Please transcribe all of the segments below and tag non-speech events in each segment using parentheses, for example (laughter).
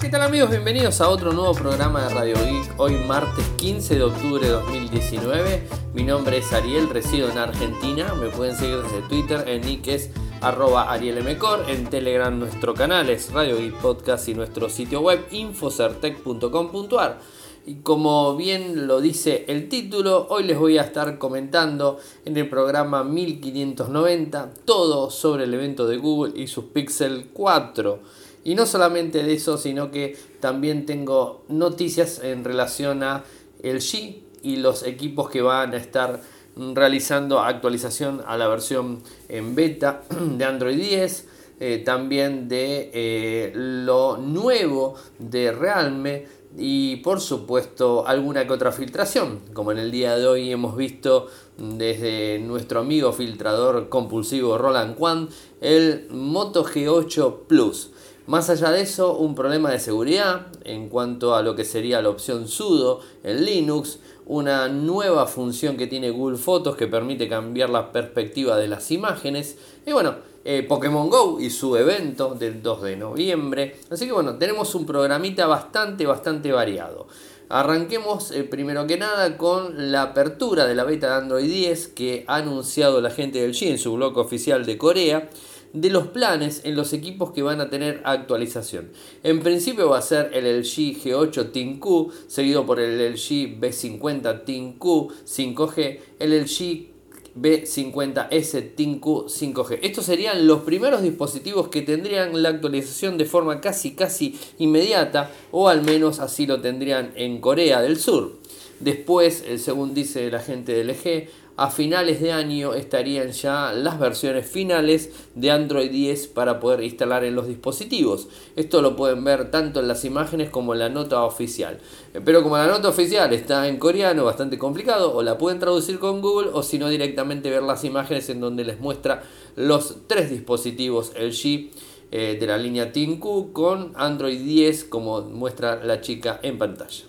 ¿Qué tal amigos? Bienvenidos a otro nuevo programa de Radio Geek. Hoy martes 15 de octubre de 2019. Mi nombre es Ariel, resido en Argentina. Me pueden seguir desde Twitter, en nick es arroba arielmcor, en Telegram nuestro canal es Radio Geek Podcast y nuestro sitio web infocertec.com.ar. Y como bien lo dice el título, hoy les voy a estar comentando en el programa 1590 todo sobre el evento de Google y sus Pixel 4. Y no solamente de eso, sino que también tengo noticias en relación a el G y los equipos que van a estar realizando actualización a la versión en beta de Android 10. Eh, también de eh, lo nuevo de Realme y por supuesto alguna que otra filtración, como en el día de hoy hemos visto desde nuestro amigo filtrador compulsivo Roland Quan, el Moto G8 Plus. Más allá de eso, un problema de seguridad en cuanto a lo que sería la opción sudo en Linux, una nueva función que tiene Google Fotos que permite cambiar la perspectiva de las imágenes y bueno, eh, Pokémon Go y su evento del 2 de noviembre. Así que bueno, tenemos un programita bastante, bastante variado. Arranquemos eh, primero que nada con la apertura de la beta de Android 10 que ha anunciado la gente del G en su blog oficial de Corea de los planes en los equipos que van a tener actualización. En principio va a ser el LG G8 ThinQ, seguido por el LG B50 ThinQ 5G, el LG B50S ThinQ 5G. Estos serían los primeros dispositivos que tendrían la actualización de forma casi casi inmediata o al menos así lo tendrían en Corea del Sur. Después, según dice la gente del LG, a finales de año estarían ya las versiones finales de Android 10 para poder instalar en los dispositivos. Esto lo pueden ver tanto en las imágenes como en la nota oficial. Eh, pero como la nota oficial está en coreano, bastante complicado, o la pueden traducir con Google o si no directamente ver las imágenes en donde les muestra los tres dispositivos LG eh, de la línea ThinQ con Android 10 como muestra la chica en pantalla.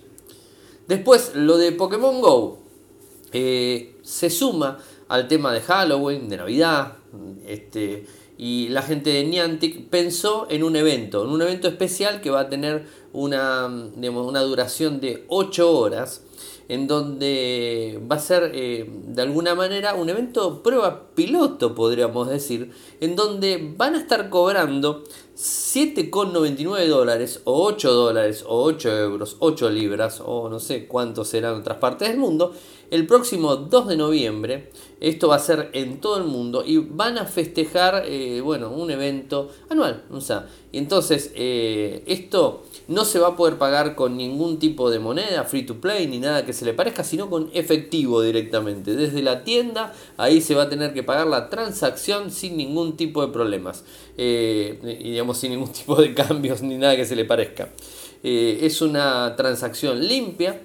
Después lo de Pokémon Go. Eh, se suma al tema de Halloween, de Navidad, este, y la gente de Niantic pensó en un evento, en un evento especial que va a tener una, una duración de 8 horas, en donde va a ser eh, de alguna manera un evento prueba piloto, podríamos decir, en donde van a estar cobrando 7,99 dólares o 8 dólares o 8 euros, 8 libras o no sé cuántos serán en otras partes del mundo el próximo 2 de noviembre. Esto va a ser en todo el mundo y van a festejar, eh, bueno, un evento anual. O sea, y entonces eh, esto no se va a poder pagar con ningún tipo de moneda, free to play, ni nada que se le parezca, sino con efectivo directamente. Desde la tienda, ahí se va a tener que pagar la transacción sin ningún tipo de problemas. Eh, y digamos, sin ningún (laughs) tipo de cambios ni nada que se le parezca. es una transacción limpia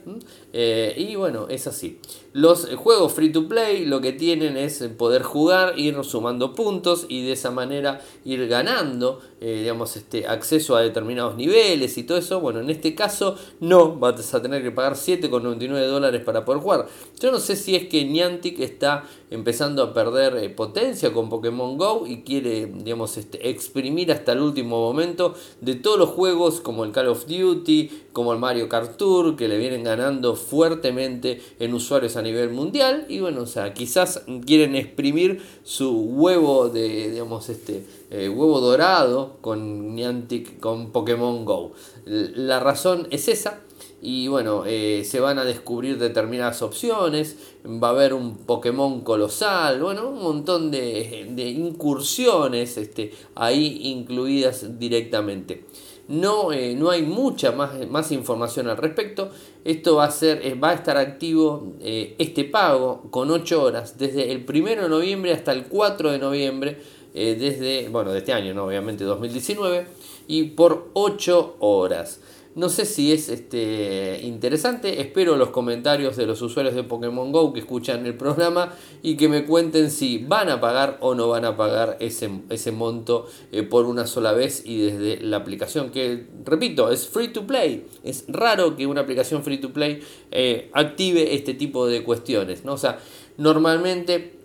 y bueno, es así. Los juegos free to play lo que tienen es poder jugar, ir sumando puntos y de esa manera ir ganando eh, digamos, este, acceso a determinados niveles y todo eso. Bueno, en este caso no, vas a tener que pagar 7,99 dólares para poder jugar. Yo no sé si es que Niantic está empezando a perder eh, potencia con Pokémon Go y quiere, digamos, este, exprimir hasta el último momento de todos los juegos como el Call of Duty, como el Mario Kart Tour, que le vienen ganando fuertemente en usuarios a nivel mundial. Y bueno, o sea, quizás quieren exprimir su huevo de, digamos, este eh, huevo dorado con Niantic, con Pokémon Go. La razón es esa. Y bueno, eh, se van a descubrir determinadas opciones. Va a haber un Pokémon colosal. Bueno, un montón de, incursiones este, ahí incluidas directamente. No, eh, no hay mucha más, más, información al respecto. Esto va a, ser, va a estar activo este pago con 8 horas desde el 1 de noviembre hasta el 4 de noviembre eh, desde, bueno, de este año, ¿no? obviamente 2019, y por 8 horas. No sé si es este, interesante, espero los comentarios de los usuarios de Pokémon Go que escuchan el programa y que me cuenten si van a pagar o no van a pagar ese, ese monto eh, por una sola vez y desde la aplicación que, repito, es free to play. Es raro que una aplicación free to play eh, active este tipo de cuestiones. ¿no? O sea, normalmente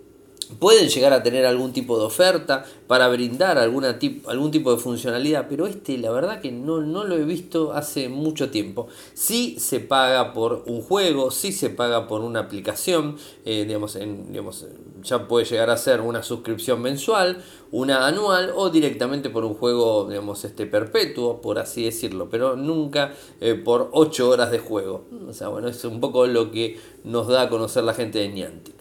pueden llegar a tener algún tipo de oferta para brindar alguna algún tipo de funcionalidad, pero este la verdad que no, no, lo he visto hace mucho tiempo. Sí se paga por un juego, sí se paga por una aplicación, eh, digamos, digamos, ya puede llegar a ser una suscripción mensual, una anual o directamente por un juego, digamos, este perpetuo, por así decirlo, pero nunca eh, por 8 horas de juego. O sea, bueno, es un poco lo que nos da a conocer la gente de Niantic.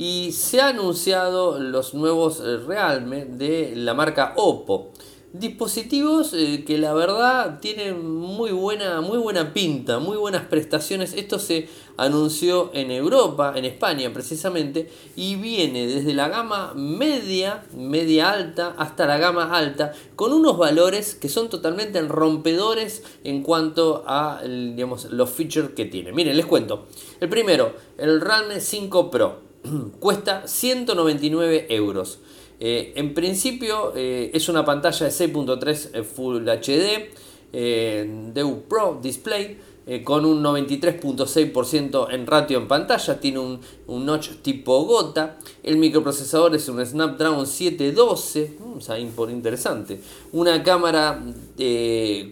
Y se han anunciado los nuevos eh, Realme de la marca Oppo. Dispositivos eh, que la verdad tienen muy buena, muy buena pinta, muy buenas prestaciones. Esto se anunció en Europa, en España precisamente, y viene desde la gama media, media alta, hasta la gama alta, con unos valores que son totalmente rompedores en cuanto a digamos, los features que tiene. Miren, les cuento. El primero, el Realme 5 Pro (clears throat) cuesta 199 euros. Eh, en principio eh, es una pantalla de 6.3 eh, Full HD DEU Pro Display con un 93.6% en ratio en pantalla, tiene un, un, notch tipo gota, el microprocesador es un Snapdragon 712, mm, o sea, interesante, una cámara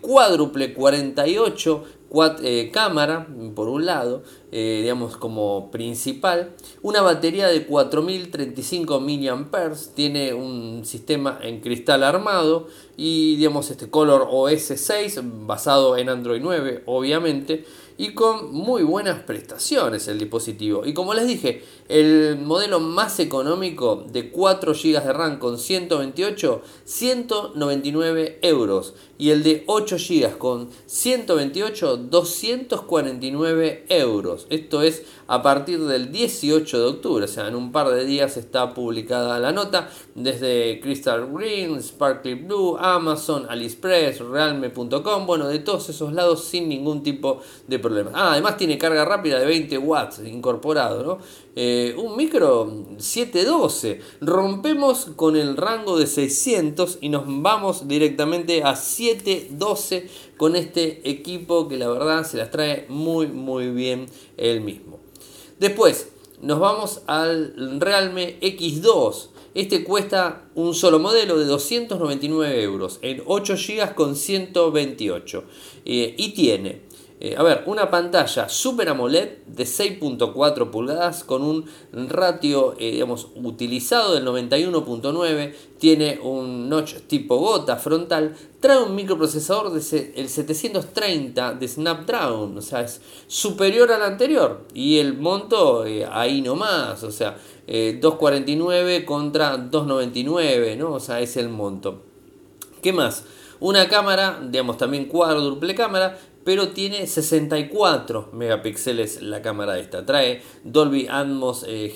cuádruple 48 eh, cámara, por un lado, eh, digamos como principal, una batería de 4035 mAh, tiene un sistema en cristal armado y digamos este Color OS 6 basado en Android 9, obviamente y con muy buenas prestaciones el dispositivo. Y como les dije, el modelo más económico de 4 GB de RAM con 128, 199 euros. Y el de 8 GB con 128, 249 euros. Esto es a partir del 18 de octubre, o sea, en un par de días está publicada la nota desde Crystal Green, Sparkly Blue, Amazon, AliExpress, Realme.com, bueno, de todos esos lados sin ningún tipo de problema. Ah, además tiene carga rápida de 20 watts incorporado, ¿no? Eh, un micro 712. Rompemos con el rango de 600 y nos vamos directamente a 712 con este equipo que la verdad se las trae muy muy bien el mismo. Después nos vamos al Realme X2. Este cuesta un solo modelo de 299 euros en 8 GB con 128 eh, y tiene eh, a ver, una pantalla Super AMOLED de 6.4 pulgadas con un ratio eh, digamos, utilizado del 91.9, tiene un notch tipo gota frontal, trae un microprocesador de el 730 de Snapdragon, o sea, es superior al anterior y el monto eh, ahí nomás, o sea, 249 contra 299, ¿no? O sea, es el monto. ¿Qué más? Una cámara, digamos también cuádruple cámara, pero tiene 64 megapíxeles la cámara esta. Trae Dolby Atmos eh,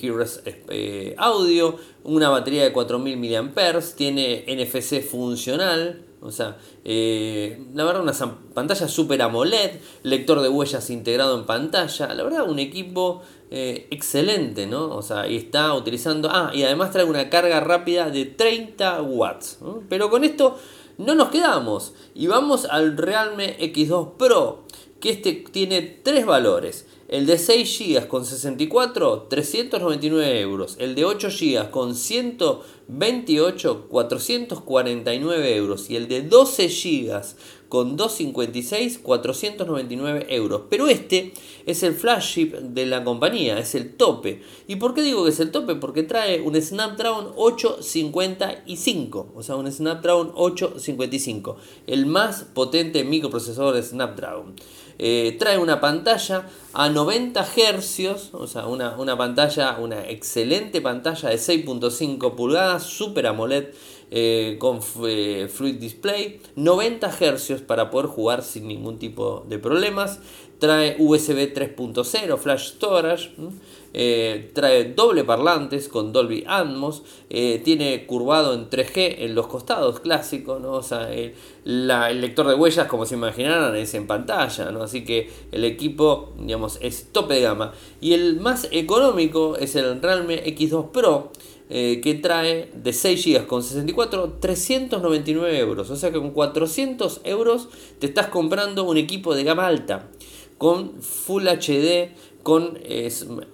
eh, Audio, una batería de 4000 mAh, tiene NFC funcional, o sea, eh, la verdad una pantalla super AMOLED, lector de huellas integrado en pantalla, la verdad un equipo eh, excelente, ¿no? O sea, y está utilizando, ah, y además trae una carga rápida de 30 watts, pero con esto no nos quedamos y vamos al Realme X2 Pro, que este tiene tres valores. El de 6 GB con 64, 399 euros. El de 8 GB con 128, 449 euros. Y el de 12 GB con 256, 499 euros. Pero este es el flagship de la compañía, es el tope. ¿Y por qué digo que es el tope? Porque trae un Snapdragon 855, o sea, un Snapdragon 855, el más potente microprocesador de Snapdragon. Eh, trae una pantalla a 90 Hz, o sea, una, una pantalla, una excelente pantalla de 6.5 pulgadas, Super AMOLED eh, con eh, Fluid Display, 90 Hz para poder jugar sin ningún tipo de problemas. Trae USB 3.0, Flash Storage. Eh, trae doble parlantes con Dolby Atmos, tiene curvado en 3G en los costados, clásico, ¿no? el, lector de huellas, como se imaginaran, es en pantalla, ¿no? así que el equipo, digamos, es tope de gama. Y el más económico es el Realme X2 Pro, eh, que trae de 6 GB con 64, 399 euros. O sea que con 400 euros te estás comprando un equipo de gama alta con Full HD con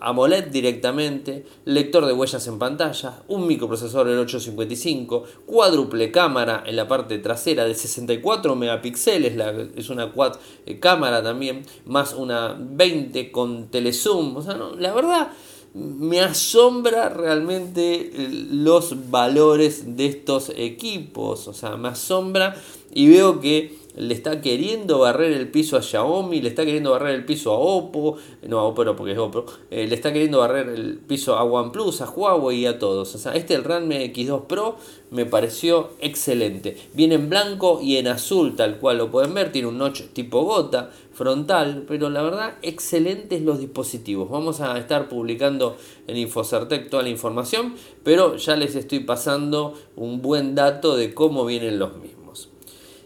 AMOLED directamente, lector de huellas en pantalla, un microprocesador el 855, cuádruple cámara en la parte trasera de 64 megapíxeles, es una quad eh, cámara también, más una 20 con telezoom, o sea, la verdad me asombra realmente los valores de estos equipos, o sea, me asombra y veo que le está queriendo barrer el piso a Xiaomi, le está queriendo barrer el piso a Oppo, no a Oppo porque es Oppo, eh, le está queriendo barrer el piso a OnePlus, a Huawei y a todos. O sea, este el Realme X2 Pro me pareció excelente. Viene en blanco y en azul, tal cual lo pueden ver, tiene un notch tipo gota frontal, pero la verdad excelentes los dispositivos. Vamos a estar publicando en Infocertec toda la información, pero ya les estoy pasando un buen dato de cómo vienen los mismos.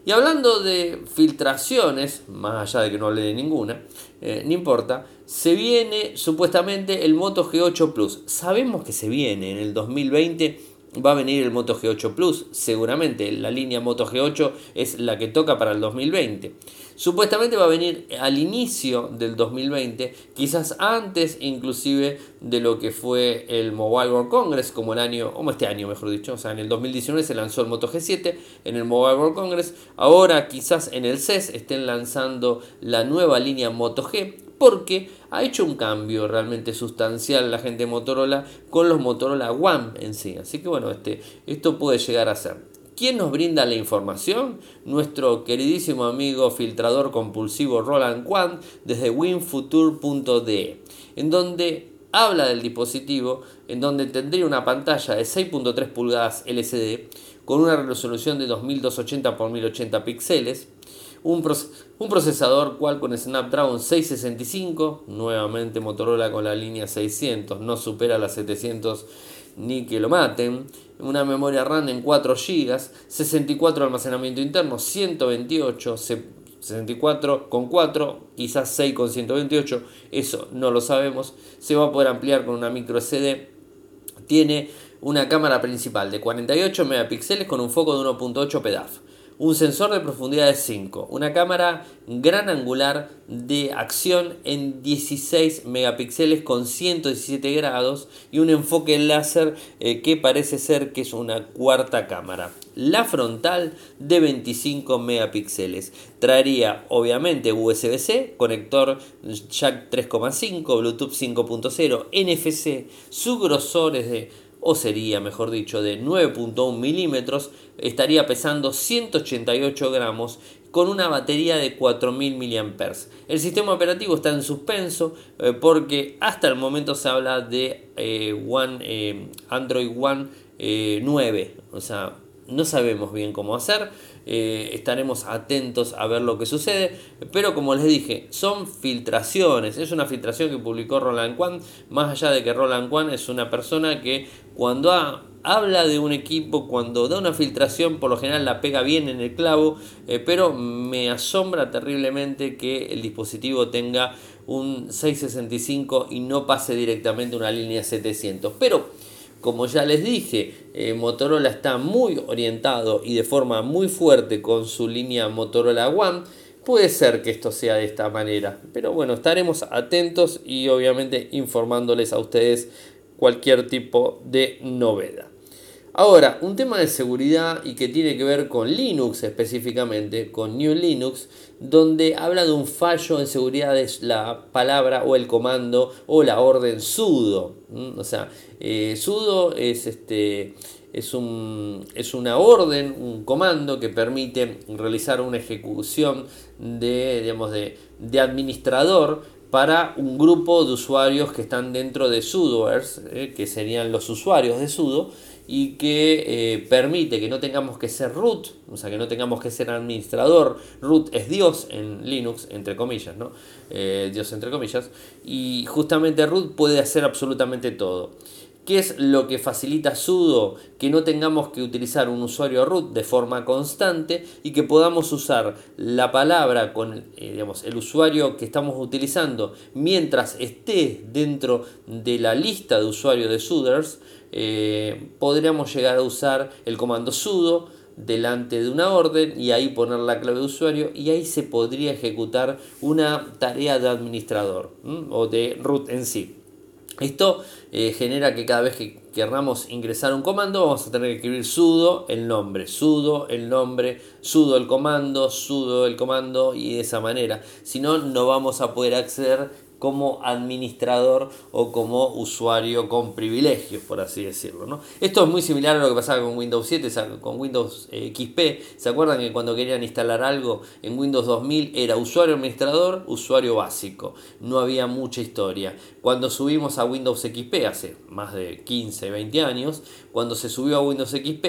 Y hablando de filtraciones, más allá de que no hable de ninguna, eh, no importa, se viene supuestamente el Moto G8 Plus. Sabemos que se viene en el 2020 va a venir el Moto G8 Plus, seguramente la línea Moto G8 es la que toca para el 2020. Supuestamente va a venir al inicio del 2020, quizás antes inclusive de lo que fue el Mobile World Congress, como el año, como este año mejor dicho, o sea, en el 2019 se lanzó el Moto G7 en el Mobile World Congress, ahora quizás en el CES estén lanzando la nueva línea Moto G, porque ha hecho un cambio realmente sustancial la gente de Motorola con los Motorola One en sí. Así que bueno, este, esto puede llegar a ser. ¿Quién nos brinda la información? Nuestro queridísimo amigo filtrador compulsivo Roland Quant desde winfuture.de, en donde habla del dispositivo, en donde tendría una pantalla de 6.3 pulgadas LCD con una resolución de 2280 x 1080 píxeles, un, procesador Qualcomm Snapdragon 665, nuevamente Motorola con la línea 600, no supera las 700 ni que lo maten, una memoria RAM en 4 GB, 64 de almacenamiento interno, 128, 64 con 4, quizás 6 con 128, eso no lo sabemos, se va a poder ampliar con una micro SD, tiene una cámara principal de 48 megapíxeles con un foco de 1.8 PDAF un sensor de profundidad de 5, una cámara gran angular de acción en 16 megapíxeles con 117 grados y un enfoque láser eh, que parece ser que es una cuarta cámara. La frontal de 25 megapíxeles. Traería obviamente USB-C, conector jack 3.5, Bluetooth 5.0, NFC, su grosor es de o sería mejor dicho de 9.1 milímetros, estaría pesando 188 gramos con una batería de 4000 mAh. El sistema operativo está en suspenso eh, porque hasta el momento se habla de eh, One, eh, Android One 9, o sea, no sabemos bien cómo hacer. Eh, estaremos atentos a ver lo que sucede. Pero como les dije, son filtraciones. Es una filtración que publicó Roland Quan. Más allá de que Roland Quan es una persona que cuando habla de un equipo, cuando da una filtración, por lo general la pega bien en el clavo. Eh, pero me asombra terriblemente que el dispositivo tenga un 665 y no pase directamente una línea 700. Pero como ya les dije, eh, Motorola está muy orientado y de forma muy fuerte con su línea Motorola One. Puede ser que esto sea de esta manera, pero bueno, estaremos atentos y obviamente informándoles a ustedes cualquier tipo de novedad. Ahora, un tema de seguridad y que tiene que ver con Linux específicamente, con New Linux, donde habla de un fallo en seguridad de la palabra o el comando o la orden sudo. O sea, eh, sudo es, este, es, un, es una orden, un comando que permite realizar una ejecución de, digamos, de, de administrador para un grupo de usuarios que están dentro de sudoers, eh, que serían los usuarios de sudo, y que eh, permite que no tengamos que ser root, o sea, que no tengamos que ser administrador. Root es Dios en Linux, entre comillas, ¿no? Eh, Dios entre comillas. Y justamente root puede hacer absolutamente todo. ¿Qué es lo que facilita sudo? Que no tengamos que utilizar un usuario root de forma constante y que podamos usar la palabra con eh, digamos, el usuario que estamos utilizando mientras esté dentro de la lista de usuarios de suders eh, podríamos llegar a usar el comando sudo delante de una orden y ahí poner la clave de usuario y ahí se podría ejecutar una tarea de administrador o de root en sí. Esto eh, genera que cada vez que querramos ingresar un comando vamos a tener que escribir sudo el nombre, sudo el nombre, sudo el comando, sudo el comando y de esa manera. Si no, no vamos a poder acceder como administrador o como usuario con privilegios, por así decirlo. ¿no? Esto es muy similar a lo que pasaba con Windows 7, con Windows eh, XP. ¿Se acuerdan que cuando querían instalar algo en Windows 2000 era usuario administrador, usuario básico? No había mucha historia. Cuando subimos a Windows XP hace más de 15, 20 años, cuando se subió a Windows XP,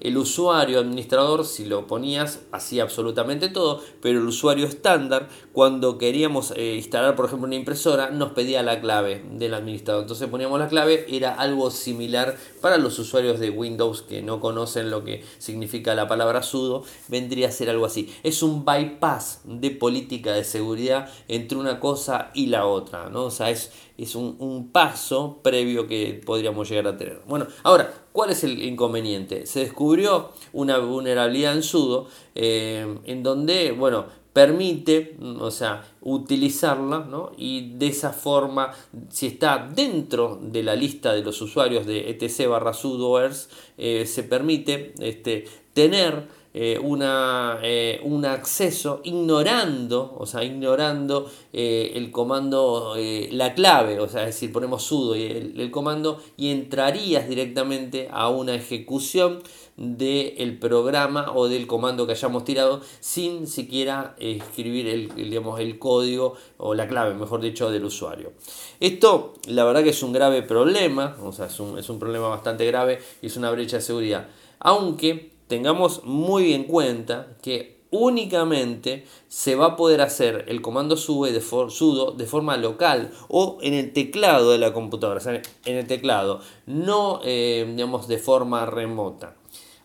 el usuario administrador, si lo ponías, hacía absolutamente todo, pero el usuario estándar, cuando queríamos eh, instalar, por ejemplo, una impresora, nos pedía la clave del administrador. Entonces poníamos la clave, era algo similar para los usuarios de Windows que no conocen lo que significa la palabra sudo, vendría a ser algo así. Es un bypass de política de seguridad entre una cosa y la otra, ¿no? O sea, es, un paso previo que podríamos llegar a tener. Bueno, ahora, ¿Cuál es el inconveniente? Se descubrió una vulnerabilidad en sudo eh, en donde, bueno, permite, o sea, utilizarla, ¿no? Y de esa forma, si está dentro de la lista de los usuarios de etc barra sudoers, eh, se permite este, tener eh, una, eh, un acceso ignorando, o sea, ignorando eh, el comando, la clave, o sea, es decir, ponemos sudo y el, comando y entrarías directamente a una ejecución del programa o del comando que hayamos tirado sin siquiera escribir el, digamos, el código o la clave, mejor dicho, del usuario. Esto, la verdad que es un grave problema, o sea, es un, es un problema bastante grave y es una brecha de seguridad. Aunque tengamos muy en cuenta que únicamente se va a poder hacer el comando sudo de forma local o en el teclado de la computadora, en el teclado, no eh, digamos de forma remota.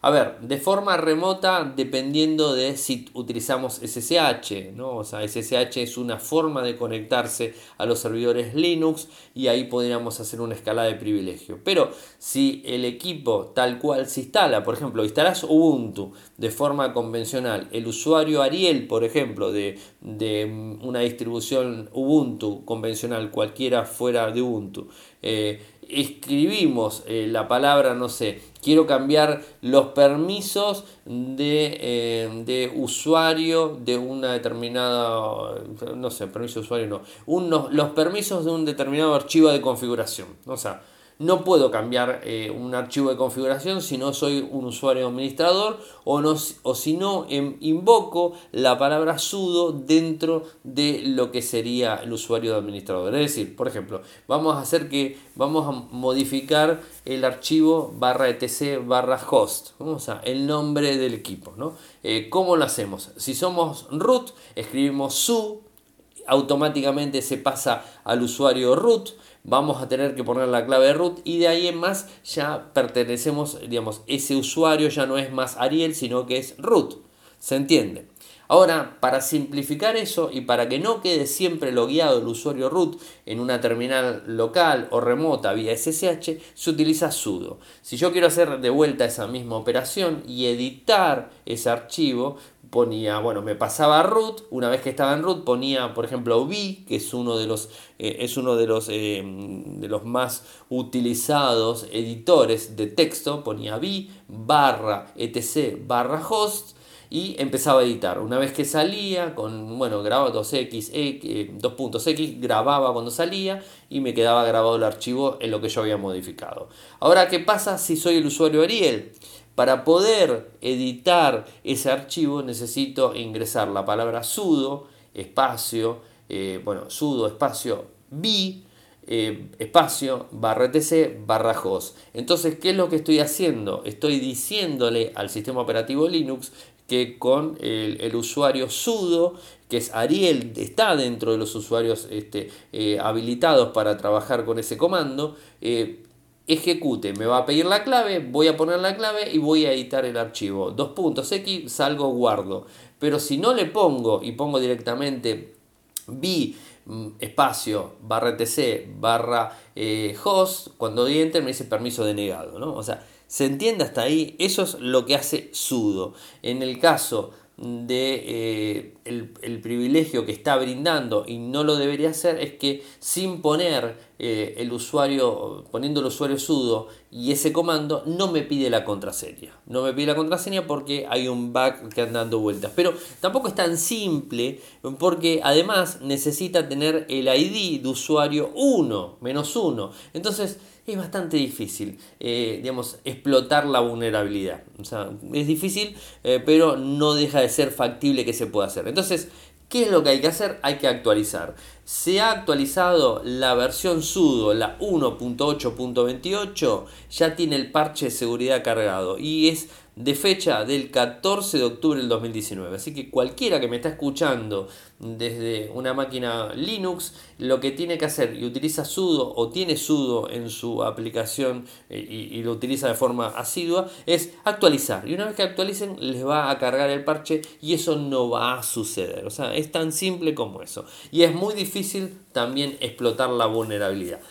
A ver, de forma remota dependiendo de si utilizamos SSH, ¿no? O sea, SSH es una forma de conectarse a los servidores Linux y ahí podríamos hacer una escala de privilegio. Pero si el equipo tal cual se instala, por ejemplo, instalas Ubuntu de forma convencional, el usuario Ariel, por ejemplo, de, de una distribución Ubuntu convencional, cualquiera fuera de Ubuntu, eh, escribimos eh, la palabra, no sé, quiero cambiar los permisos de, eh, de, usuario de una determinada, no sé, permiso de usuario no, unos, los permisos de un determinado archivo de configuración. O sea, no puedo cambiar eh, un archivo de configuración si no soy un usuario administrador o, no, o si no em, invoco la palabra sudo dentro de lo que sería el usuario de administrador. Es decir, por ejemplo, vamos a hacer que vamos a modificar el archivo barra etc barra host, o sea, el nombre del equipo. ¿no? Eh, ¿Cómo lo hacemos? Si somos root, escribimos su, automáticamente se pasa al usuario root vamos a tener que poner la clave de root y de ahí en más ya pertenecemos, digamos, ese usuario ya no es más Ariel, sino que es root. ¿Se entiende? Ahora, para simplificar eso y para que no quede siempre logueado el usuario root en una terminal local o remota vía SSH, se utiliza sudo. Si yo quiero hacer de vuelta esa misma operación y editar ese archivo, ponía, bueno, me pasaba root, una vez que estaba en root ponía, por ejemplo, v, que es uno de los, eh, es uno de los, eh, de los más utilizados editores de texto, ponía v barra etc barra host y empezaba a editar. Una vez que salía, con, bueno, grababa 2x, 2.x, eh, grababa cuando salía y me quedaba grabado el archivo en lo que yo había modificado. Ahora, ¿qué pasa si soy el usuario Ariel? Para poder editar ese archivo necesito ingresar la palabra sudo, espacio, eh, bueno, sudo, espacio, b, eh, espacio, barra etc, barra host. Entonces, ¿qué es lo que estoy haciendo? Estoy diciéndole al sistema operativo Linux que con el, usuario sudo, que es Ariel, está dentro de los usuarios este, eh, habilitados para trabajar con ese comando, ejecute, me va a pedir la clave, voy a poner la clave y voy a editar el archivo. Dos puntos X, salgo, guardo. Pero si no le pongo y pongo directamente b mm, espacio barra tc barra eh, host, cuando doy enter me dice permiso denegado. ¿no? O sea, ¿Se entiende hasta ahí? Eso es lo que hace sudo. En el caso de eh, el, privilegio que está brindando y no lo debería hacer es que sin poner eh, el usuario, poniendo el usuario sudo y ese comando, no me pide la contraseña. No me pide la contraseña porque hay un bug que anda dando vueltas. Pero tampoco es tan simple porque además necesita tener el ID de usuario 1, menos 1. Entonces, es bastante difícil, eh, digamos, explotar la vulnerabilidad. O sea, es difícil, eh, pero no deja de ser factible que se pueda hacer. Entonces, ¿qué es lo que hay que hacer? Hay que actualizar. Se ha actualizado la versión sudo, la 1.8.28, ya tiene el parche de seguridad cargado y es de fecha del 14 de octubre del 2019. Así que cualquiera que me está escuchando desde una máquina Linux, lo que tiene que hacer y utiliza sudo o tiene sudo en su aplicación eh, y, lo utiliza de forma asidua es actualizar. Y una vez que actualicen les va a cargar el parche y eso no va a suceder. O sea, es tan simple como eso. Y es muy difícil también explotar la vulnerabilidad.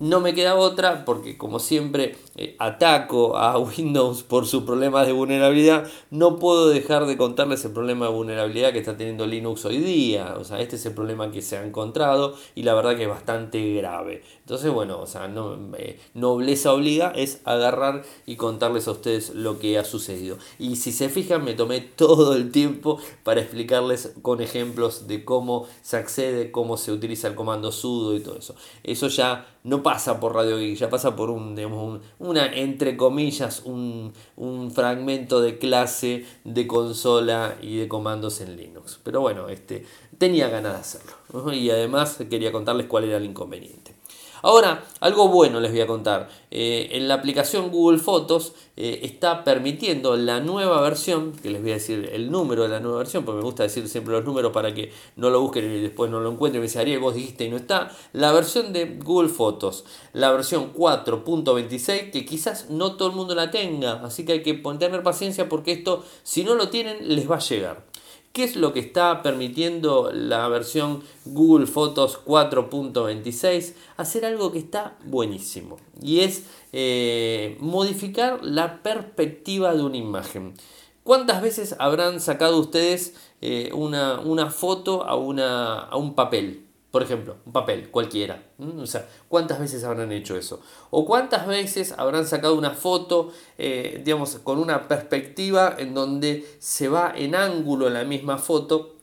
No me queda otra porque como siempre eh, ataco a (laughs) Windows por su problema de vulnerabilidad, no puedo dejar de contarles el problema de vulnerabilidad que está teniendo Linux hoy día. O sea, este es el problema que se ha encontrado y la verdad que es bastante grave. Entonces, bueno, o sea, no, eh, nobleza obliga es agarrar y contarles a ustedes lo que ha sucedido. Y si se fijan, me tomé todo el tiempo para explicarles con ejemplos de cómo se accede, cómo se utiliza el comando sudo y todo eso. Eso ya no pasa por Radio ya pasa por un, digamos, una, entre comillas, un, fragmento de clase de consola y de comandos en Linux. Pero bueno, este, tenía ganas de hacerlo. Y además quería contarles cuál era el inconveniente. Ahora, algo bueno les voy a contar. Eh, en la aplicación Google Fotos eh, está permitiendo la nueva versión, que les voy a decir el número de la nueva versión, porque me gusta decir siempre los números para que no lo busquen y después no lo encuentren me dice, Ariel, vos dijiste y no está. La versión de Google Fotos, la versión 4.26, que quizás no todo el mundo la tenga, así que hay que tener paciencia porque esto, si no lo tienen, les va a llegar. ¿Qué es lo que está permitiendo la versión Google Fotos 4.26? Hacer algo que está buenísimo y es eh, modificar la perspectiva de una imagen. ¿Cuántas veces habrán sacado ustedes eh, una, una, foto a, una, a un papel? Por ejemplo, un papel cualquiera. O sea, ¿cuántas veces habrán hecho eso? ¿O cuántas veces habrán sacado una foto, eh, digamos, con una perspectiva en donde se va en ángulo la misma foto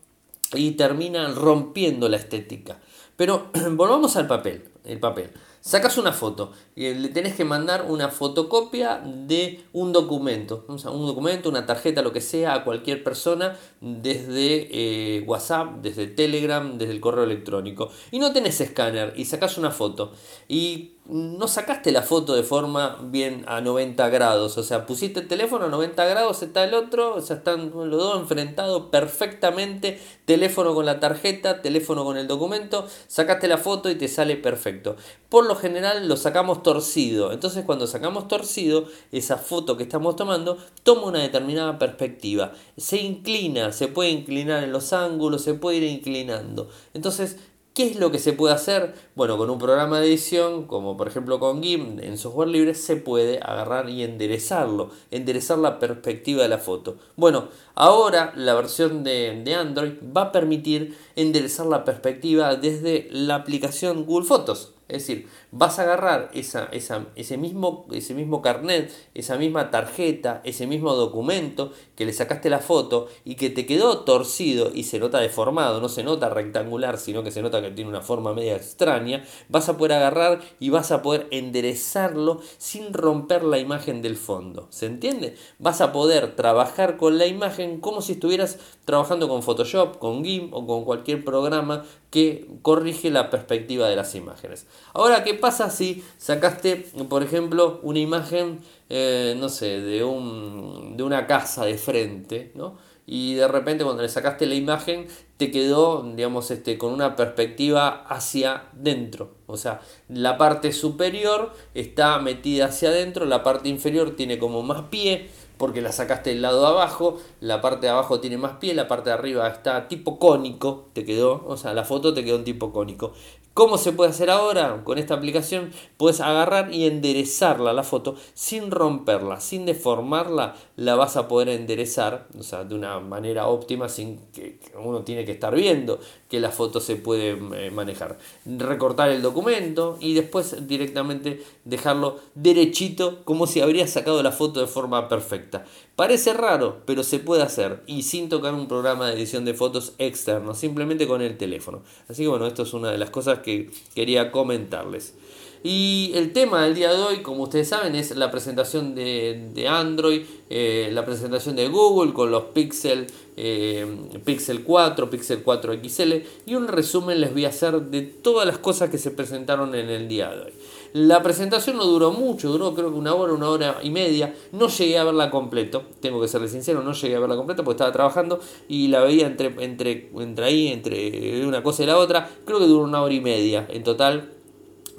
y termina rompiendo la estética? Pero (clears throat) volvamos al papel. El papel. Sacas una foto y le tenés que mandar una fotocopia de un documento, un documento, una tarjeta, lo que sea, a cualquier persona desde eh, WhatsApp, desde Telegram, desde el correo electrónico. Y no tenés escáner y sacas una foto y no sacaste la foto de forma bien a 90 grados, o sea, pusiste el teléfono a 90 grados, está el otro, o sea, están los dos enfrentados perfectamente, teléfono con la tarjeta, teléfono con el documento, sacaste la foto y te sale perfecto. Por lo general lo sacamos torcido, entonces cuando sacamos torcido, esa foto que estamos tomando toma una determinada perspectiva, se inclina, se puede inclinar en los ángulos, se puede ir inclinando. Entonces, ¿Qué es lo que se puede hacer? Bueno, con un programa de edición, como por ejemplo con GIMP en software libre, se puede agarrar y enderezarlo, enderezar la perspectiva de la foto. Bueno, ahora la versión de, de Android va a permitir enderezar la perspectiva desde la aplicación Google Fotos. Es decir, vas a agarrar esa, ese, mismo, ese mismo carnet, esa misma tarjeta, ese mismo documento que le sacaste la foto y que te quedó torcido y se nota deformado, no se nota rectangular, sino que se nota que tiene una forma media extraña, vas a poder agarrar y vas a poder enderezarlo sin romper la imagen del fondo. ¿Se entiende? Vas a poder trabajar con la imagen como si estuvieras trabajando con Photoshop, con GIMP o con cualquier programa que corrige la perspectiva de las imágenes. Ahora, ¿qué pasa si sacaste, por ejemplo, una imagen, eh, no sé, de, un, de una casa de frente, ¿no? Y de repente cuando le sacaste la imagen te quedó, digamos, este, con una perspectiva hacia dentro. O sea, la parte superior está metida hacia adentro, la parte inferior tiene como más pie, porque la sacaste del lado de abajo, la parte de abajo tiene más pie, la parte de arriba está tipo cónico, te quedó, o sea, la foto te quedó un tipo cónico. ¿Cómo se puede hacer ahora? Con esta aplicación puedes agarrar y enderezarla la foto sin romperla, sin deformarla, la vas a poder enderezar, o sea, de una manera óptima sin que uno tiene que estar viendo que la foto se puede eh, manejar. Recortar el documento y después directamente dejarlo derechito como si habría sacado la foto de forma perfecta. Parece raro, pero se puede hacer y sin tocar un programa de edición de fotos externo, simplemente con el teléfono. Así que bueno, esto es una de las cosas que quería comentarles. Y el tema del día de hoy, como ustedes saben, es la presentación de, Android, eh, la presentación de Google con los Pixel, eh, Pixel 4, Pixel 4 XL y un resumen les voy a hacer de todas las cosas que se presentaron en el día de hoy. La presentación no duró mucho, duró creo que una hora, una hora y media. No llegué a verla completo, tengo que ser sincero, no llegué a verla completa porque estaba trabajando y la veía entre, entre, entre ahí, entre una cosa y la otra. Creo que duró una hora y media en total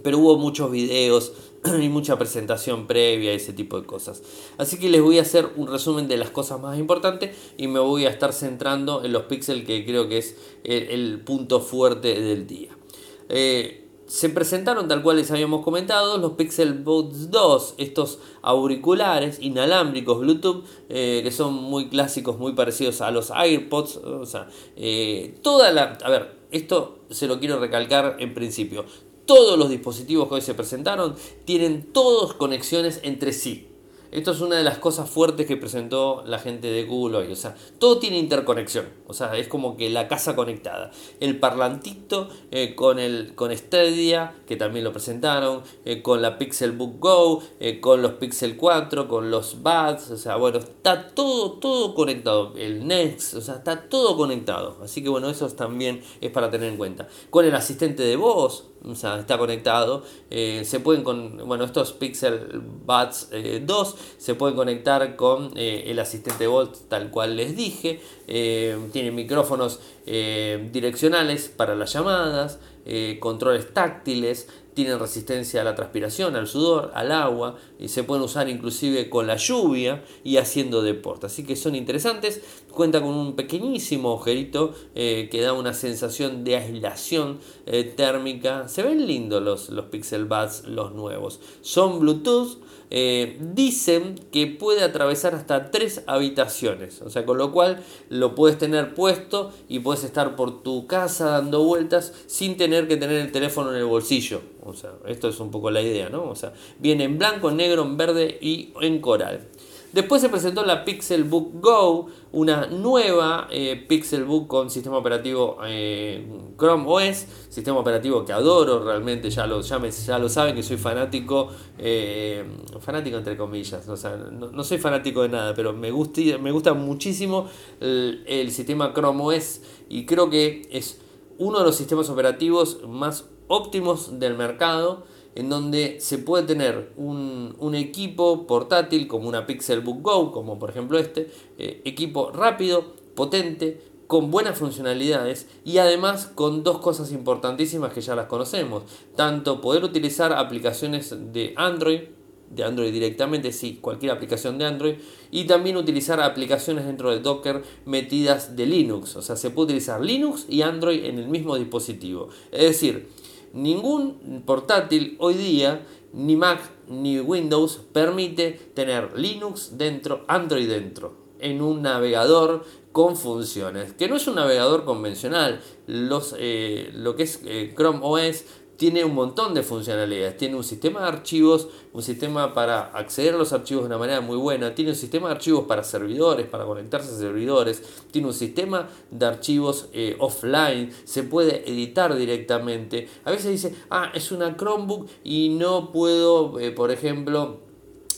pero hubo muchos videos (clears throat) y mucha presentación previa ese tipo de cosas. Así que les voy a hacer un resumen de las cosas más importantes y me voy a estar centrando en los píxeles que creo que es el, punto fuerte del día. Eh, se presentaron tal cual les habíamos comentado los Pixel Buds 2, estos auriculares inalámbricos Bluetooth eh, que son muy clásicos, muy parecidos a los AirPods. O sea, eh, toda la... A ver, esto se lo quiero recalcar en principio todos los dispositivos que hoy se presentaron tienen todos conexiones entre sí. Esto es una de las cosas fuertes que presentó la gente de Google hoy. O sea, todo tiene interconexión. O sea, es como que la casa conectada. El parlantito eh, con, el, con Stadia, que también lo presentaron, eh, con la Pixel Book Go, eh, con los Pixel 4, con los Buds. O sea, bueno, está todo, todo conectado. El Next, o sea, está todo conectado. Así que bueno, eso también es para tener en cuenta. Con el asistente de voz, o sea, está conectado. Se pueden con, bueno, estos Pixel Buds 2 eh, se pueden conectar con eh, el asistente voz tal cual les dije. tienen micrófonos direccionales para las llamadas, controles táctiles, tienen resistencia a la transpiración, al sudor, al agua, y se pueden usar inclusive con la lluvia y haciendo deporte. Así que son interesantes, cuenta con un pequeñísimo agujerito eh, que da una sensación de aislación eh, térmica. Se ven lindos los, los Pixel Buds, los nuevos. Son Bluetooth eh, dicen que puede atravesar hasta tres habitaciones, o sea, con lo cual lo puedes tener puesto y puedes estar por tu casa dando vueltas sin tener que tener el teléfono en el bolsillo. O sea, esto es un poco la idea, ¿no? O sea, viene en blanco, en negro, en verde y en coral. Después se presentó la Pixelbook Go, una nueva eh, Pixelbook con sistema operativo eh, Chrome OS, sistema operativo que adoro realmente, ya lo, ya, ya lo saben que soy fanático, eh, fanático entre comillas, o sea, no, soy fanático de nada, pero me gusta, me gusta muchísimo el sistema Chrome OS y creo que es uno de los sistemas operativos más óptimos del mercado en donde se puede tener un, equipo portátil como una Pixelbook Go, como por ejemplo este, eh, equipo rápido, potente, con buenas funcionalidades y además con dos cosas importantísimas que ya las conocemos, tanto poder utilizar aplicaciones de Android, de Android directamente, sí, cualquier aplicación de Android, y también utilizar aplicaciones dentro de Docker metidas de Linux, o sea, se puede utilizar Linux y Android en el mismo dispositivo. Es decir, Ningún portátil hoy día, ni Mac ni Windows, permite tener Linux dentro, Android dentro, en un navegador con funciones, que no es un navegador convencional. Los, eh, lo que es eh, Chrome OS tiene un montón de funcionalidades. Tiene un sistema de archivos, un sistema para acceder a los archivos de una manera muy buena. Tiene un sistema de archivos para servidores, para conectarse a servidores. Tiene un sistema de archivos eh, offline. Se puede editar directamente. A veces dice, ah, es una Chromebook y no puedo, eh, por ejemplo,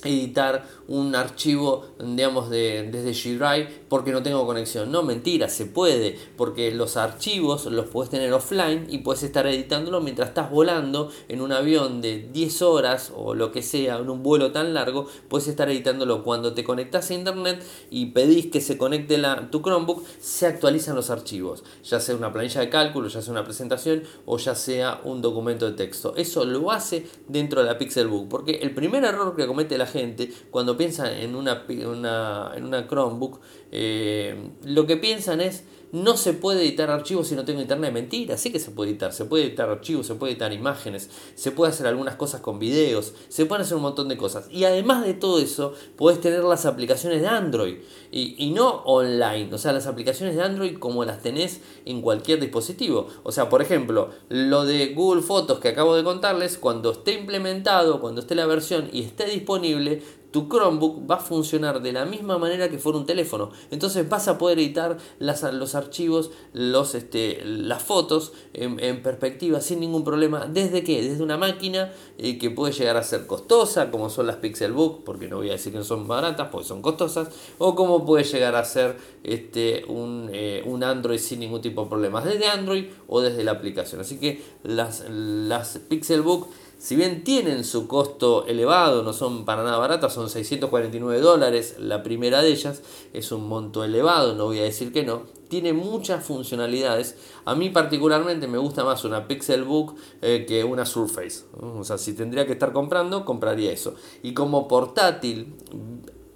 editar un archivo digamos de, desde G-Drive porque no tengo conexión. No, mentira, se puede porque los archivos los puedes tener offline y puedes estar editándolo mientras estás volando en un avión de 10 horas o lo que sea, en un vuelo tan largo, puedes estar editándolo. Cuando te conectas a internet y pedís que se conecte la, tu Chromebook, se actualizan los archivos, ya sea una planilla de cálculo, ya sea una presentación o ya sea un documento de texto. Eso lo hace dentro de la Pixelbook porque el primer error que comete la gente cuando piensa en una, una, en una Chromebook, eh, lo que piensan es no se puede editar archivos si no tengo internet. Mentira, sí que se puede editar. Se puede editar archivos, se puede editar imágenes, se puede hacer algunas cosas con videos, se pueden hacer un montón de cosas. Y además de todo eso, puedes tener las aplicaciones de Android y, y no online. O sea, las aplicaciones de Android como las tenés en cualquier dispositivo. O sea, por ejemplo, lo de Google Fotos que acabo de contarles, cuando esté implementado, cuando esté la versión y esté disponible, tu Chromebook va a funcionar de la misma manera que fuera un teléfono. Entonces vas a poder editar los archivos, los, este, las fotos en, perspectiva sin ningún problema. ¿Desde qué? Desde una máquina eh, que puede llegar a ser costosa, como son las Pixelbook, porque no voy a decir que son baratas, porque son costosas, o como puede llegar a ser este, un, eh, un Android sin ningún tipo de problemas, desde Android o desde la aplicación. Así que las, las Pixelbook si bien tienen su costo elevado, no son para nada baratas, son 649 dólares, la primera de ellas es un monto elevado, no voy a decir que no, tiene muchas funcionalidades. A mí particularmente me gusta más una Pixelbook eh, que una Surface. O sea, si tendría que estar comprando, compraría eso. Y como portátil,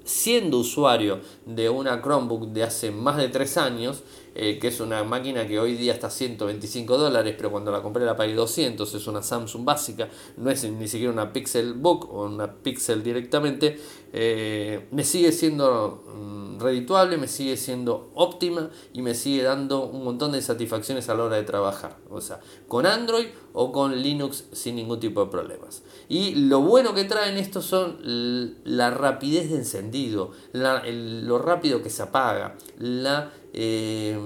siendo usuario de una Chromebook de hace más de 3 años, eh, que es una máquina que hoy día está a 125 dólares, pero cuando la compré la pagué 200, es una Samsung básica, no es ni siquiera una Pixelbook o una Pixel directamente, eh, me sigue siendo mm, redituable, me sigue siendo óptima y me sigue dando un montón de satisfacciones a la hora de trabajar, o sea, con Android o con Linux sin ningún tipo de problemas. Y lo bueno que traen estos son la rapidez de encendido, lo rápido que se apaga, la eh,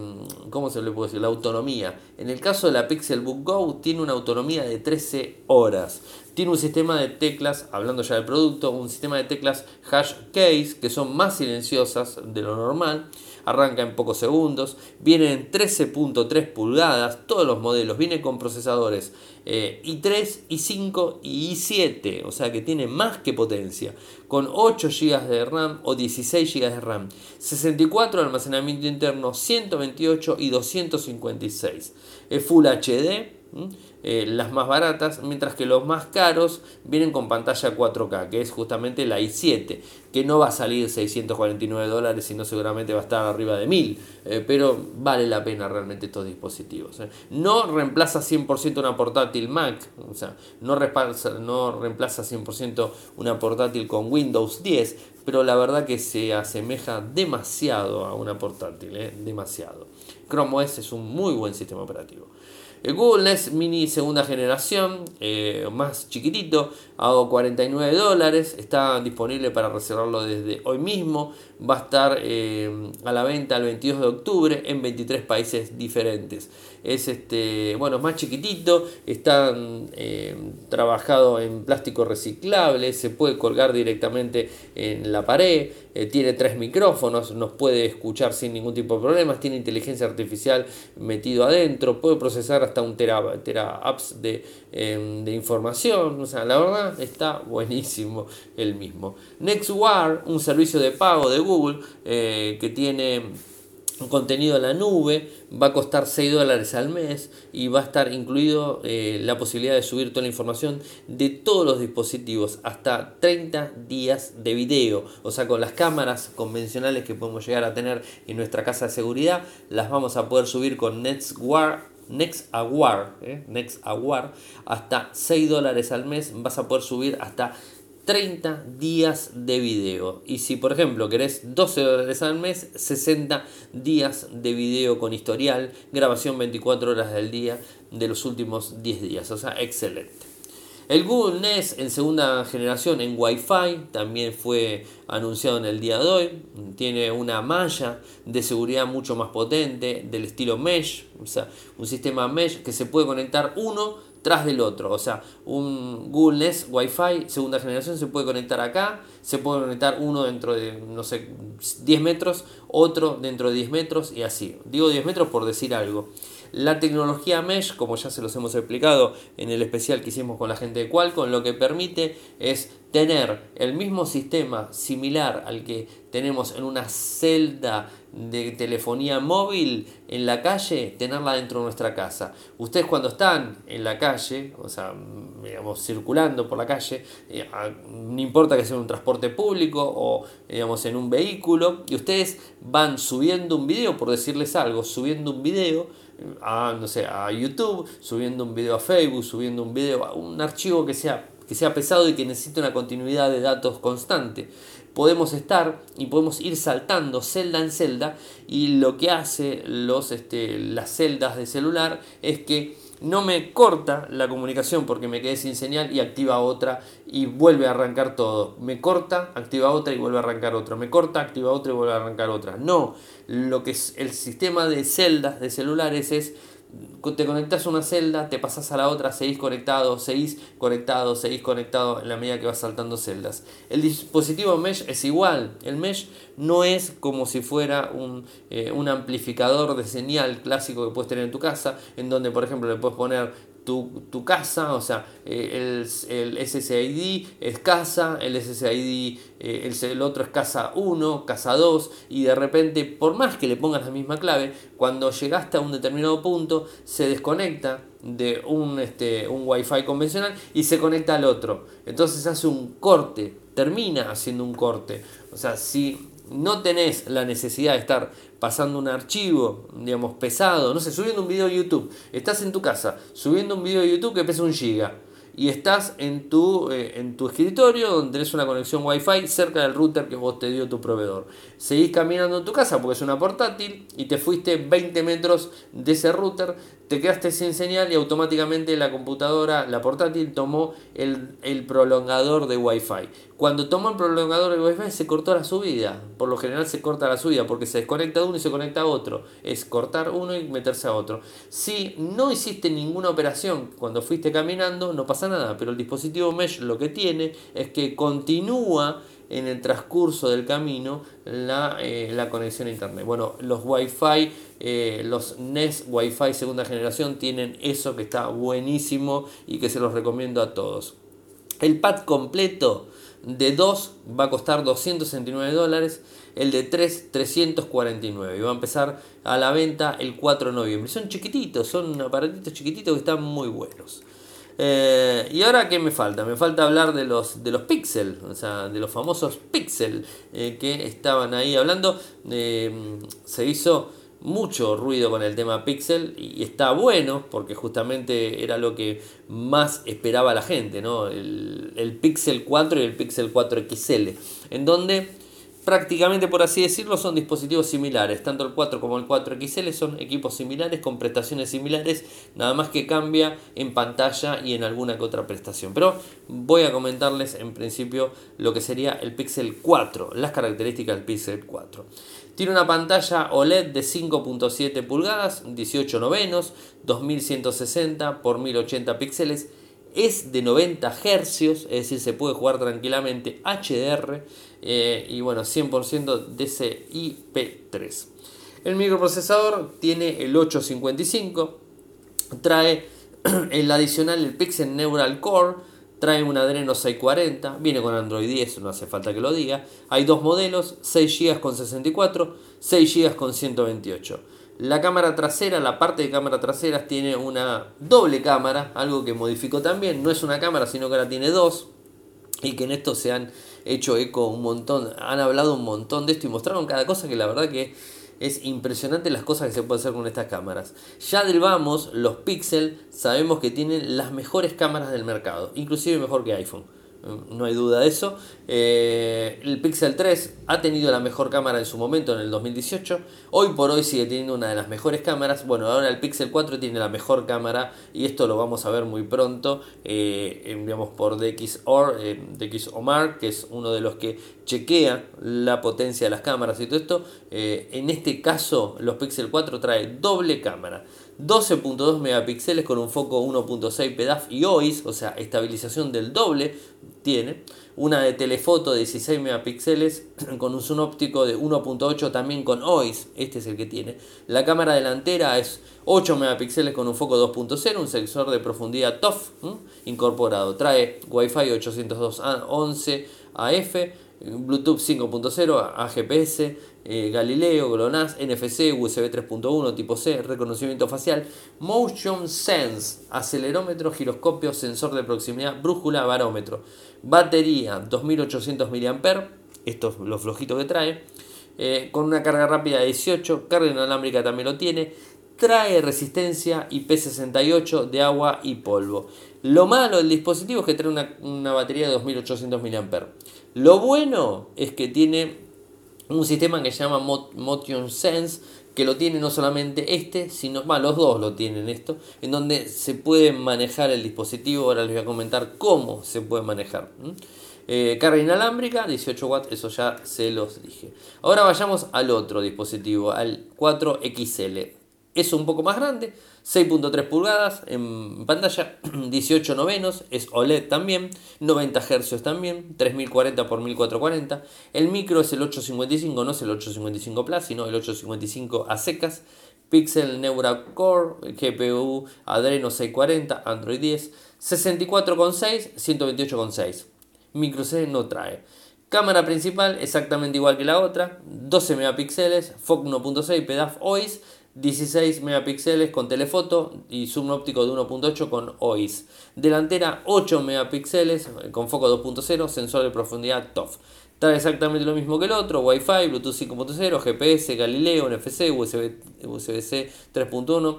¿cómo se le puede decir? La autonomía. En el caso de la Pixelbook Go tiene una autonomía de 13 horas. Tiene un sistema de teclas, hablando ya del producto, un sistema de teclas hash case que son más silenciosas de lo normal arranca en pocos segundos, viene en 13.3 pulgadas, todos los modelos, viene con procesadores eh, i3, i5 y i7, o sea que tiene más que potencia, con 8 GB de RAM o 16 GB de RAM, 64 de almacenamiento interno, 128 y 256. Es Full HD eh, las más baratas, mientras que los más caros vienen con pantalla 4K, que es justamente la i7, que no va a salir 649 dólares, sino seguramente va a estar arriba de 1000, eh, pero vale la pena realmente estos dispositivos. Eh. No reemplaza 100% una portátil Mac, o sea, no reemplaza, no reemplaza 100% una portátil con Windows 10, pero la verdad que se asemeja demasiado a una portátil, demasiado. Chrome OS es un muy buen sistema operativo. El Google Nest Mini segunda generación, eh, más chiquitito, a 49 dólares, está disponible para reservarlo desde hoy mismo, va a estar eh, a la venta el 22 de octubre en 23 países diferentes. Es este, bueno, más chiquitito, está eh, trabajado en plástico reciclable, se puede colgar directamente en la pared, tiene tres micrófonos, nos puede escuchar sin ningún tipo de problemas, tiene inteligencia artificial metido adentro, puede procesar hasta un tera, apps de, em, de, información. O sea, la verdad está buenísimo el mismo. NextWar, un servicio de pago de Google eh, que tiene un contenido en la nube, va a costar 6 dólares al mes y va a estar incluido eh, la posibilidad de subir toda la información de todos los dispositivos, hasta 30 días de video, o sea, con las cámaras convencionales que podemos llegar a tener en nuestra casa de seguridad, las vamos a poder subir con NextWar Next Award, ¿eh? Next Award, hasta 6 dólares al mes vas a poder subir hasta 30 días de video. Y si por ejemplo querés 12 dólares al mes, 60 días de video con historial, grabación 24 horas del día de los últimos 10 días. O sea, excelente. El Google Nest en segunda generación en Wi-Fi también fue anunciado en el día de hoy. Tiene una malla de seguridad mucho más potente del estilo mesh, o sea, un sistema mesh que se puede conectar uno tras del otro. O sea, un Google Nest Wi-Fi segunda generación se puede conectar acá, se puede conectar uno dentro de, no sé, 10 metros, otro dentro de 10 metros y así. Digo 10 metros por decir algo. La tecnología Mesh, como ya se los hemos explicado en el especial que hicimos con la gente de Qualcomm, lo que permite es tener el mismo sistema similar al que tenemos en una celda de telefonía móvil en la calle, tenerla dentro de nuestra casa. Ustedes cuando están en la calle, o sea, digamos, circulando por la calle, eh, no importa que sea un transporte público o, digamos, en un vehículo, y ustedes van subiendo un video, por decirles algo, subiendo un video, a, no sé, a YouTube, subiendo un video a Facebook, subiendo un video, a un archivo que sea que sea pesado y que necesite una continuidad de datos constante. Podemos estar y podemos ir saltando celda en celda y lo que hace los, este, las celdas de celular es que no me corta la comunicación porque me quedé sin señal y activa otra y vuelve a arrancar todo. Me corta, activa otra y vuelve a arrancar otra. Me corta, activa otra y vuelve a arrancar otra. No, lo que es el sistema de celdas de celulares es te conectas a una celda, te pasas a la otra, seguís conectado, seguís conectado, seguís conectado en la medida que vas saltando celdas. El dispositivo mesh es igual. El mesh no es como si fuera un, eh, un amplificador de señal clásico que puedes tener en tu casa, en donde por ejemplo le puedes poner tu, casa, o sea, eh, el, el, SSID es casa, el SSID, eh, el, otro es casa 1, casa 2, y de repente, por más que le pongas la misma clave, cuando llegaste a un determinado punto, se desconecta de un, este, un Wi-Fi convencional y se conecta al otro. Entonces hace un corte, termina haciendo un corte. O sea, si no tenés la necesidad de estar pasando un archivo, digamos, pesado, no sé, subiendo un video de YouTube, estás en tu casa subiendo un video de YouTube que pesa un giga y estás en tu, eh, en tu escritorio donde tenés una conexión Wi-Fi cerca del router que vos te dio tu proveedor. Seguís caminando en tu casa porque es una portátil y te fuiste 20 metros de ese router, te quedaste sin señal y automáticamente la computadora, la portátil, tomó el, el prolongador de Wi-Fi. Cuando tomó el prolongador de Wi-Fi se cortó la subida. Por lo general se corta la subida porque se desconecta uno y se conecta a otro. Es cortar uno y meterse a otro. Si no hiciste ninguna operación cuando fuiste caminando, no pasa nada. Pero el dispositivo Mesh lo que tiene es que continúa en el transcurso del camino la, eh, la conexión a internet. Bueno, los Wi-Fi, eh, los NES Wi-Fi segunda generación tienen eso que está buenísimo y que se los recomiendo a todos. El pad completo de 2 va a costar 269 dólares, el de 3 349 y va a empezar a la venta el 4 de noviembre. Son chiquititos, son aparatitos chiquititos que están muy buenos. Eh, y ahora, ¿qué me falta? Me falta hablar de los, de los Pixel, o sea, de los famosos Pixel eh, que estaban ahí hablando. Eh, se hizo mucho ruido con el tema Pixel y está bueno porque justamente era lo que más esperaba la gente, ¿no? El, el Pixel 4 y el Pixel 4 XL, en donde prácticamente por así decirlo son dispositivos similares, tanto el 4 como el 4XL son equipos similares con prestaciones similares, nada más que cambia en pantalla y en alguna que otra prestación. Pero voy a comentarles en principio lo que sería el Pixel 4, las características del Pixel 4. Tiene una pantalla OLED de 5.7 pulgadas, 18 novenos, 2160 por 1080 píxeles es de 90 Hz, es decir, se puede jugar tranquilamente HDR eh, y bueno, 100% DCI-P3. El microprocesador tiene el 855, trae (clears throat) el adicional el Pixel Neural Core, trae un Adreno 640, viene con Android 10, no hace falta que lo diga. Hay dos modelos, 6 GB con 64, 6 GB con 128. La cámara trasera, la parte de cámara trasera tiene una doble cámara, algo que modificó también. No es una cámara, sino que ahora tiene dos. Y que en esto se han hecho eco un montón, han hablado un montón de esto y mostraron cada cosa que la verdad que es impresionante las cosas que se puede hacer con estas cámaras. Ya del vamos, los Pixel sabemos que tienen las mejores cámaras del mercado, inclusive mejor que iPhone no hay duda de eso. Eh, el Pixel 3 ha tenido la mejor cámara en su momento en el 2018. Hoy por hoy sigue teniendo una de las mejores cámaras. Bueno, ahora el Pixel 4 tiene la mejor cámara y esto lo vamos a ver muy pronto, eh, digamos por DxOR, eh, DxOMark, que es uno de los que chequea la potencia de las cámaras y todo esto. Eh, en este caso, los Pixel 4 trae doble cámara. 12.2 megapíxeles con un foco 1.6 PDAF y OIS, o sea, estabilización del doble, tiene. Una de telefoto de 16 megapíxeles (clears throat) con un zoom óptico de 1.8 también con OIS. Este es el que tiene. La cámara delantera es 8 megapíxeles con un foco 2.0, un sensor de profundidad TOF incorporado. Trae Wi-Fi 802.11 AF, Bluetooth 5.0, AGPS, eh, Galileo, GLONASS, NFC, USB 3.1, tipo C, reconocimiento facial, Motion Sense, acelerómetro, giroscopio, sensor de proximidad, brújula, barómetro, batería 2800 mAh, esto es lo flojito que trae, eh, con una carga rápida de 18, carga inalámbrica también lo tiene, trae resistencia IP68 de agua y polvo. Lo malo del dispositivo es que trae una, una batería de 2800 mAh. Lo bueno es que tiene un sistema que se llama Motion Sense, que lo tiene no solamente este, sino, los dos lo tienen esto, en donde se puede manejar el dispositivo, ahora les voy a comentar cómo se puede manejar. Eh, carga inalámbrica, 18 watts, eso ya se los dije. Ahora vayamos al otro dispositivo, al 4XL. Es un poco más grande, 6.3 pulgadas en pantalla, (clears throat) 18 novenos, es OLED también, 90 Hz también, 3040 x 1440. El micro es el 855, no es el 855 Plus, sino el 855 a secas. Pixel Neural Core, GPU Adreno 640, Android 10, 64,6, 128,6. Micro C no trae. Cámara principal exactamente igual que la otra, 12 megapíxeles, FOC 1.6, PEDAF OIS 16 megapíxeles con telefoto y zoom óptico de 1.8 con OIS. Delantera 8 megapíxeles con foco 2.0, sensor de profundidad TOF. Trae exactamente lo mismo que el otro, Wi-Fi, Bluetooth 5.0, GPS, Galileo, NFC, USB, USB-C 3.1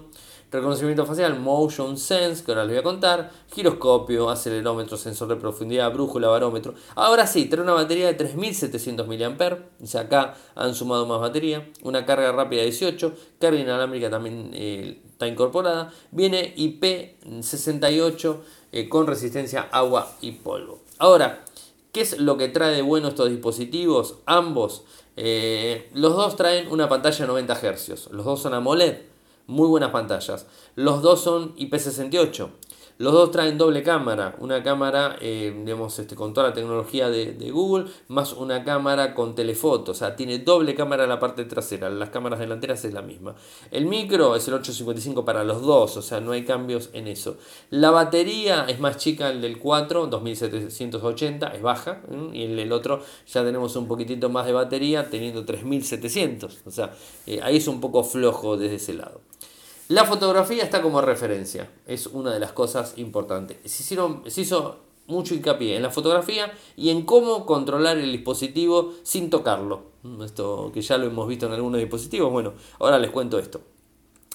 reconocimiento facial, motion sense, que ahora les voy a contar, giroscopio, acelerómetro, sensor de profundidad, brújula, barómetro. Ahora sí, trae una batería de 3700 mAh, acá han sumado más batería, una carga rápida de 18, carga inalámbrica también eh, está incorporada, viene IP68 eh, con resistencia agua y polvo. Ahora, ¿qué es lo que trae de bueno estos dispositivos? Ambos, eh, los dos traen una pantalla de 90 Hz, los dos son AMOLED muy buenas pantallas. Los dos son IP68. Los dos traen doble cámara, una cámara eh, este, con toda la tecnología de, Google, más una cámara con telefoto, o sea, tiene doble cámara en la parte trasera, las cámaras delanteras es la misma. El micro es el 855 para los dos, o sea, no hay cambios en eso. La batería es más chica, el del 4, 2780, es baja, y el, el, otro ya tenemos un poquitito más de batería, teniendo 3700, o sea, eh, ahí es un poco flojo desde ese lado. La fotografía está como referencia, es una de las cosas importantes. Se, hicieron, se hizo mucho hincapié en la fotografía y en cómo controlar el dispositivo sin tocarlo. Esto que ya lo hemos visto en algunos dispositivos, bueno, ahora les cuento esto.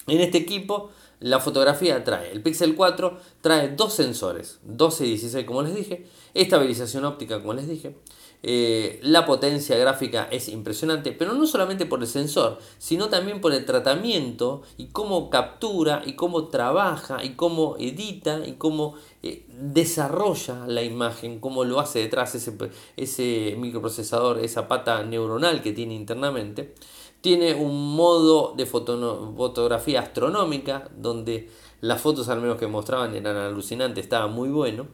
En este equipo la fotografía trae, el Pixel 4 trae dos sensores, 12 y 16 como les dije, estabilización óptica como les dije, eh, la potencia gráfica es impresionante, pero no solamente por el sensor, sino también por el tratamiento y cómo captura y cómo trabaja y cómo edita y cómo eh, desarrolla la imagen, cómo lo hace detrás ese, ese microprocesador, esa pata neuronal que tiene internamente. Tiene un modo de fotografía astronómica, donde las fotos al menos que mostraban eran alucinantes, estaba muy bueno.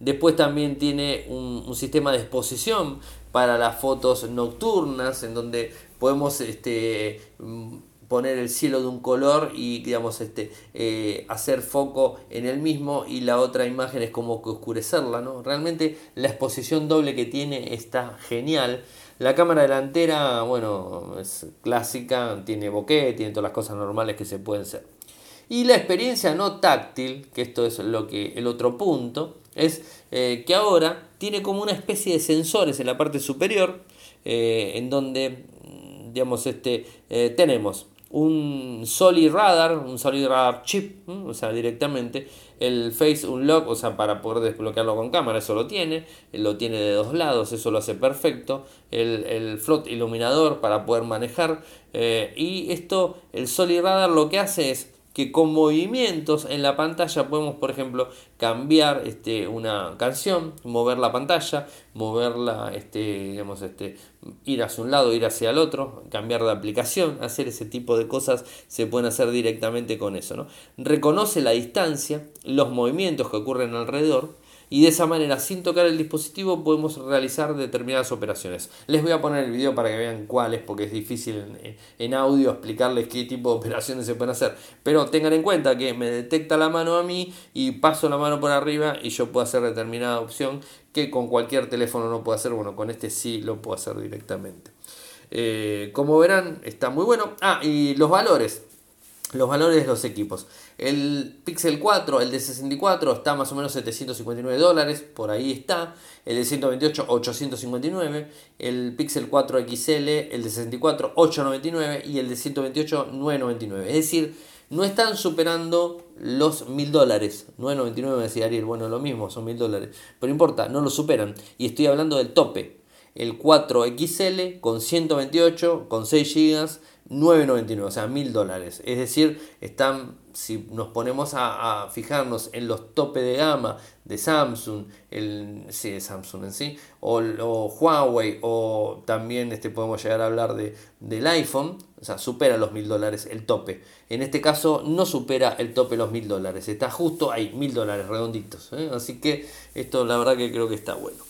Después también tiene un, sistema de exposición para las fotos nocturnas, en donde podemos este, mm, poner el cielo de un color y digamos este eh, hacer foco en el mismo y la otra imagen es como que oscurecerla no realmente la exposición doble que tiene está genial. La cámara delantera bueno es clásica tiene bokeh tiene todas las cosas normales que se pueden hacer. Y la experiencia no táctil que esto es lo que el otro punto es eh, que ahora tiene como una especie de sensores en la parte superior, eh, en donde, mm, digamos, este, eh, tenemos un Solid Radar, un Solid Radar chip, o sea, directamente el Face Unlock, o sea, para poder desbloquearlo con cámara, eso lo tiene, lo tiene de dos lados, eso lo hace perfecto, el, el Float Iluminador para poder manejar, y esto, el Solid Radar lo que hace es que con movimientos en la pantalla podemos, por ejemplo, cambiar este, una canción, mover la pantalla, moverla, este, digamos, este, ir hacia un lado, ir hacia el otro, cambiar de aplicación, hacer ese tipo de cosas se pueden hacer directamente con eso. ¿no? Reconoce la distancia, los movimientos que ocurren alrededor y de esa manera sin tocar el dispositivo podemos realizar determinadas operaciones. Les voy a poner el video para que vean cuáles porque es difícil en, audio explicarles qué tipo de operaciones se pueden hacer. Pero tengan en cuenta que me detecta la mano a mí y paso la mano por arriba y yo puedo hacer determinada opción que con cualquier teléfono no puedo hacer. Bueno, con este sí lo puedo hacer directamente. Eh, como verán, está muy bueno. Ah, y los valores. Los valores de los equipos. El Pixel 4, el de 64, está más o menos 759 dólares, por ahí está. El de 128, 859. El Pixel 4 XL, el de 64, 899. Y el de 128, 999. Es decir, no están superando los 1000 dólares. 999 decía Ariel, bueno, lo mismo, son 1000 dólares. Pero importa, no lo superan. Y estoy hablando del tope. El 4XL con 128, con 6 GB 9.99, o sea, 1000 dólares. Es decir, están, si nos ponemos a, fijarnos en los tope de gama de Samsung, el, sí, de Samsung en sí, o, Huawei, o también este, podemos llegar a hablar de, del iPhone, o sea, supera los 1000 dólares el tope. En este caso no supera el tope los 1000 dólares, está justo ahí, 1000 dólares redonditos. ¿eh? Así que esto la verdad que creo que está bueno.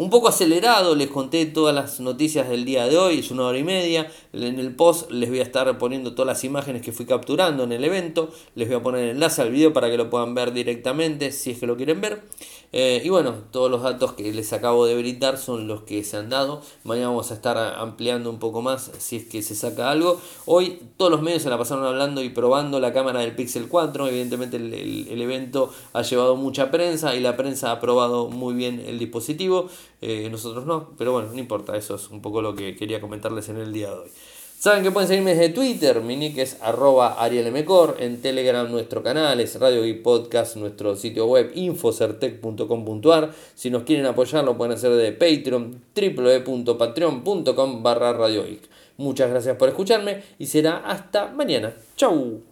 Un poco acelerado, les conté todas las noticias del día de hoy, es una hora y media. En el post les voy a estar poniendo todas las imágenes que fui capturando en el evento. Les voy a poner el enlace al video para que lo puedan ver directamente si es que lo quieren ver. Eh, y bueno, todos los datos que les acabo de brindar son los que se han dado. Mañana vamos a estar ampliando un poco más si es que se saca algo. Hoy todos los medios se la pasaron hablando y probando la cámara del Pixel 4. Evidentemente el, evento ha llevado mucha prensa y la prensa ha probado muy bien el dispositivo. Eh, nosotros no, pero bueno, no importa. Eso es un poco lo que quería comentarles en el día de hoy. Saben que pueden seguirme desde Twitter, mi nick es arroba arielmcor, en Telegram nuestro canal es Radio y Podcast, nuestro sitio web infocertec.com.ar. Si nos quieren apoyar lo pueden hacer de Patreon, www.patreon.com barra. Muchas gracias por escucharme y será hasta mañana. Chau.